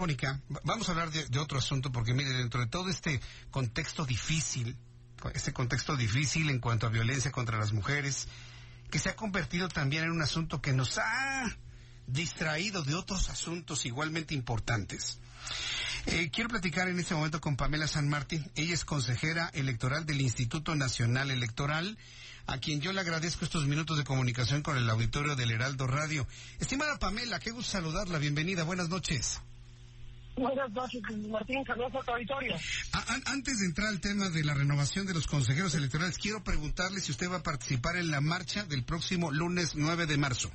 Mónica, vamos a hablar de, otro asunto porque mire, dentro de todo este contexto difícil, este contexto difícil en cuanto a violencia contra las mujeres, que se ha convertido también en un asunto que nos ha distraído de otros asuntos igualmente importantes. Eh, quiero platicar en este momento con Pamela San Martín. Ella es consejera electoral del Instituto Nacional Electoral, a quien yo le agradezco estos minutos de comunicación con el auditorio del Heraldo Radio. Estimada Pamela, qué gusto saludarla. Bienvenida. Buenas noches. Buenas noches, Martín. Saludos a tu auditorio. antes de entrar al tema de la renovación de los consejeros electorales, quiero preguntarle si usted va a participar en la marcha del próximo lunes 9 de marzo.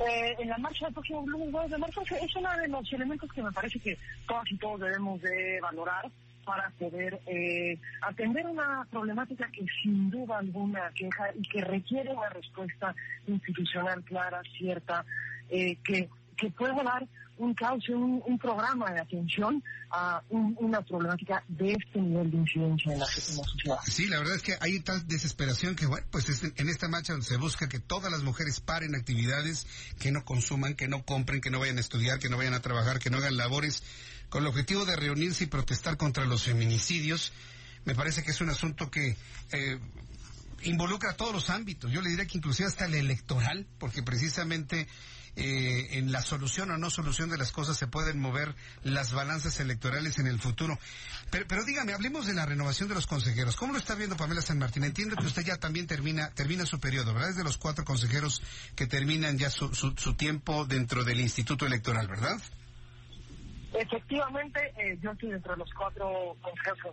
Eh, en la marcha del próximo lunes 9 de marzo es uno de los elementos que me parece que todos y todos debemos de valorar para poder eh, atender una problemática que sin duda alguna queja y que requiere una respuesta institucional clara, cierta, eh, que, que pueda dar un cauce, un, programa de atención a una problemática de este nivel de incidencia en la, sociedad. Sí, la verdad es que hay tal desesperación que, bueno, pues en esta marcha se busca que todas las mujeres paren actividades, que no consuman, que no compren, que no vayan a estudiar, que no vayan a trabajar, que no hagan labores, con el objetivo de reunirse y protestar contra los feminicidios. Me parece que es un asunto que eh, involucra todos los ámbitos. Yo le diría que inclusive hasta el electoral, porque precisamente eh, en la solución o no solución de las cosas se pueden mover las balanzas electorales en el futuro. Pero, dígame, hablemos de la renovación de los consejeros. ¿Cómo lo está viendo Pamela San Martín? Entiendo que usted ya también termina, termina su periodo, ¿verdad? Es de los cuatro consejeros que terminan ya su, su, tiempo dentro del Instituto Electoral, ¿verdad? Efectivamente, eh, yo estoy dentro de los cuatro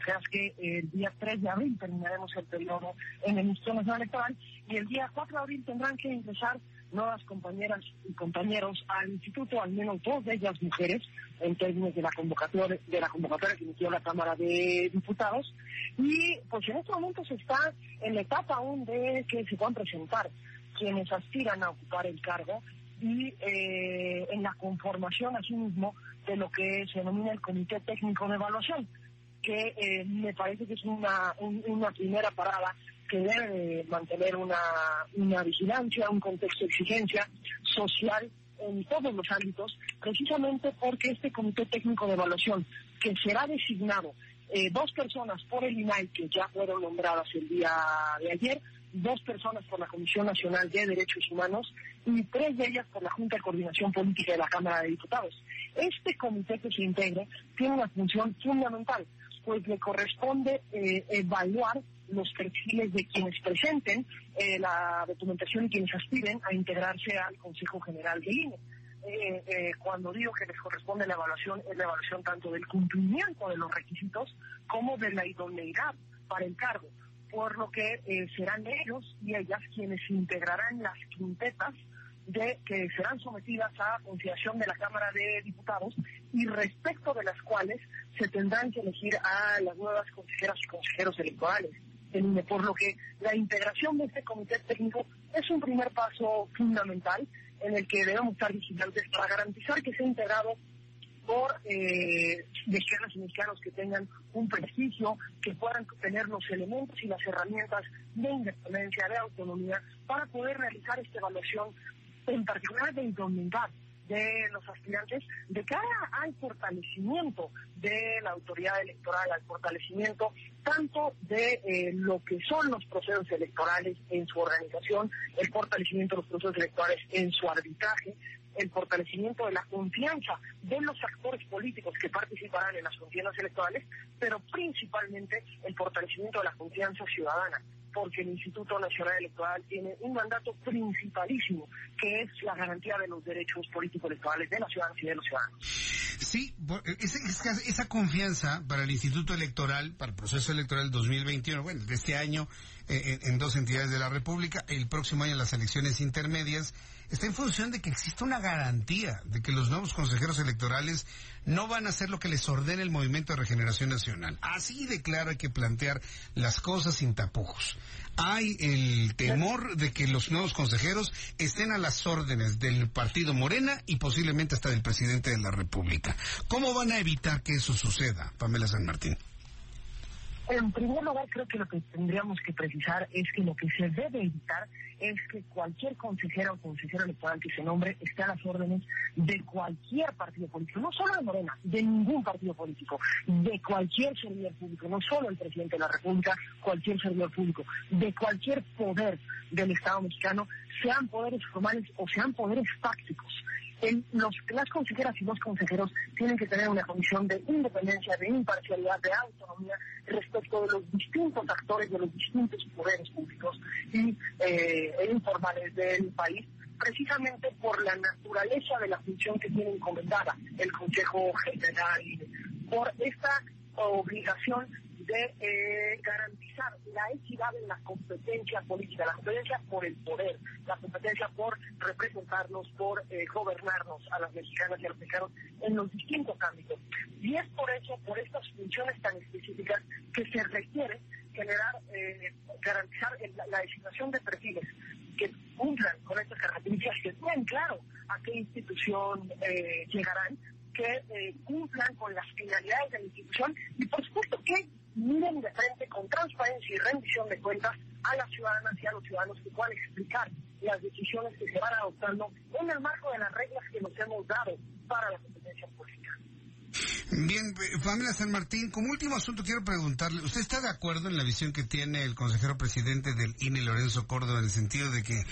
sea que el día 3 de abril terminaremos el periodo en el Instituto Nacional Electoral y el día 4 de abril tendrán que ingresar nuevas compañeras y compañeros al instituto, al menos dos de ellas mujeres, en términos de la convocatoria, de la convocatoria que inició la Cámara de Diputados. Y pues en este momento se está en la etapa aún de que se puedan presentar quienes aspiran a ocupar el cargo y eh, en la conformación asimismo de lo que se denomina el Comité Técnico de Evaluación, que eh, me parece que es una, una primera parada que debe mantener una, una vigilancia, un contexto de exigencia social en todos los ámbitos, precisamente porque este Comité Técnico de Evaluación, que será designado eh, dos personas por el INAI, que ya fueron nombradas el día de ayer, dos personas por la Comisión Nacional de Derechos Humanos y tres de ellas por la Junta de Coordinación Política de la Cámara de Diputados. Este comité que se integra tiene una función fundamental, pues le corresponde eh, evaluar los perfiles de quienes presenten eh, la documentación y quienes aspiren a integrarse al Consejo General del INE. Eh, eh, cuando digo que les corresponde la evaluación, es la evaluación tanto del cumplimiento de los requisitos como de la idoneidad para el cargo, por lo que serán ellos y ellas quienes integrarán las quintetas de que serán sometidas a consideración de la Cámara de Diputados y respecto de las cuales se tendrán que elegir a las nuevas consejeras y consejeros electorales. Por lo que la integración de este comité técnico es un primer paso fundamental en el que debemos estar vigilantes para garantizar que sea integrado por eh, mexicanos y mexicanos que tengan un prestigio, que puedan tener los elementos y las herramientas de independencia, de autonomía, para poder realizar esta evaluación, en particular de idoneidad de los aspirantes de cara al fortalecimiento de la autoridad electoral, al fortalecimiento tanto de eh, lo que son los procesos electorales en su organización, el fortalecimiento de los procesos electorales en su arbitraje, el fortalecimiento de la confianza de los actores políticos que participarán en las contiendas electorales, pero principalmente el fortalecimiento de la confianza ciudadana porque el Instituto Nacional Electoral tiene un mandato principalísimo, que es la garantía de los derechos políticos electorales de los ciudadanos y de los ciudadanos. Sí, esa, esa confianza para el Instituto Electoral, para el proceso electoral 2021, bueno, de este año eh, en, dos entidades de la República, el próximo año las elecciones intermedias, está en función de que existe una garantía de que los nuevos consejeros electorales no van a hacer lo que les ordene el Movimiento de Regeneración Nacional. Así de claro hay que plantear las cosas sin tapujos. Hay el temor de que los nuevos consejeros estén a las órdenes del partido Morena y posiblemente hasta del presidente de la República. ¿Cómo van a evitar que eso suceda, Pamela San Martín? En primer lugar, creo que lo que tendríamos que precisar es que lo que se debe evitar es que cualquier consejera o consejero electoral que se nombre esté a las órdenes de cualquier partido político, no solo de Morena, de ningún partido político, de cualquier servidor público, no solo el presidente de la República, cualquier servidor público, de cualquier poder del Estado mexicano, sean poderes formales o sean poderes tácticos los, las consejeras y los consejeros tienen que tener una condición de independencia, de imparcialidad, de autonomía respecto de los distintos actores, de los distintos poderes públicos y eh, e informales del país precisamente por la naturaleza de la función que tiene encomendada el Consejo General, por esta obligación de eh, garantizar la equidad en la competencia política, la competencia por el poder, la competencia por representarnos, por eh, gobernarnos a las mexicanas y a los mexicanos en los distintos ámbitos. Y es por eso, por estas funciones tan específicas, que se requiere generar, eh, garantizar la, designación de perfiles que cumplan con estas características, que tengan claro a qué institución llegarán, que cumplan con las finalidades de la institución y por supuesto que miren de frente con transparencia y rendición de cuentas a las ciudadanas y a los ciudadanos que puedan explicar las decisiones que se van adoptando en el marco de las reglas que nos hemos dado para la competencia política. Bien, Pamela San Martín, como último asunto quiero preguntarle, ¿usted está de acuerdo en la visión que tiene el consejero presidente del INE, Lorenzo Córdoba, en el sentido de que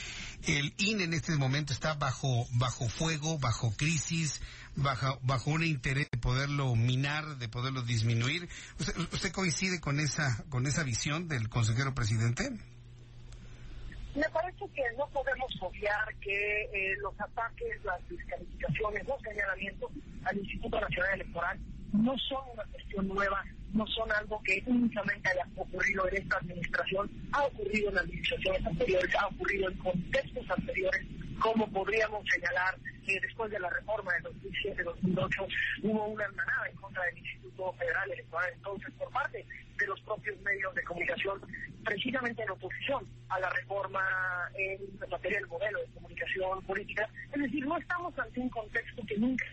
el INE en este momento está bajo, bajo fuego, bajo crisis, bajo, bajo un interés de poderlo minar, de poderlo disminuir? ¿Usted, coincide con esa, con esa visión del consejero presidente? Me parece que no podemos obviar que eh, los ataques, las descalificaciones, los señalamientos al Instituto Nacional Electoral no son una cuestión nueva, no son algo que únicamente haya ocurrido en esta administración, ha ocurrido en administraciones anteriores, ha ocurrido en contextos anteriores, como podríamos señalar que después de la reforma de 2007-2008 hubo una hermanada en contra del Instituto Federal Electoral entonces por parte de los propios medios de comunicación, precisamente en oposición a la reforma en materia del modelo de comunicación política. Es decir, no estamos ante un contexto que nunca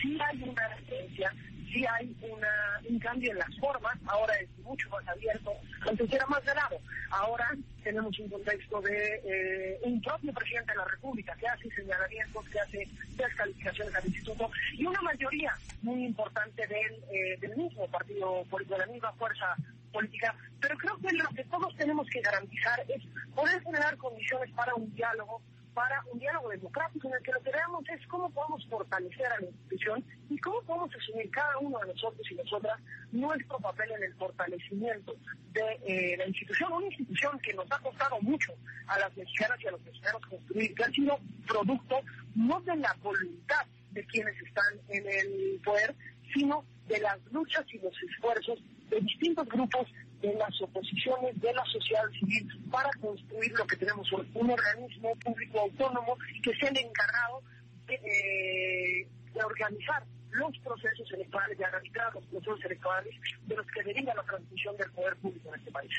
sí hay una referencia, sí hay una, un cambio en las formas, ahora es mucho más abierto, antes era más ganado. Ahora tenemos un contexto de eh, un propio presidente de la República que hace señalamientos, que hace descalificaciones al instituto y una mayoría muy importante del, eh, del mismo partido político, de la misma fuerza política. Pero creo que lo que todos tenemos que garantizar es poder generar condiciones para un diálogo para un diálogo democrático en el que lo que veamos es cómo podemos fortalecer a la institución y cómo podemos asumir cada uno de nosotros y nosotras nuestro papel en el fortalecimiento de eh, la institución, una institución que nos ha costado mucho a las mexicanas y a los mexicanos construir, que ha sido producto no de la voluntad de quienes están en el poder, sino de las luchas y los esfuerzos de distintos grupos de las oposiciones de la sociedad civil para construir lo que tenemos hoy, un organismo público autónomo que sea el encargado de, eh, organizar los procesos electorales, de arbitrar los procesos electorales de los que deriva la transmisión del poder público en este país.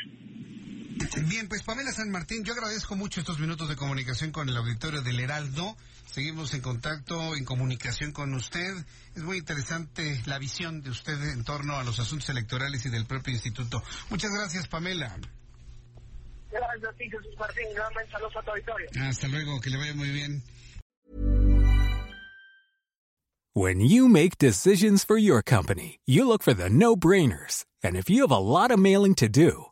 Bien, pues Pamela San Martín, yo agradezco mucho estos minutos de comunicación con el auditorio del Heraldo. Seguimos en contacto, en comunicación con usted. Es muy interesante la visión de usted en torno a los asuntos electorales y del propio instituto. Muchas gracias, Pamela. Gracias a ti, Jesús Martín. Saludos a tu auditorio. Hasta luego, que le vaya muy bien. When you make decisions for your company, you look for the no-brainers. And if you have a lot of mailing to do,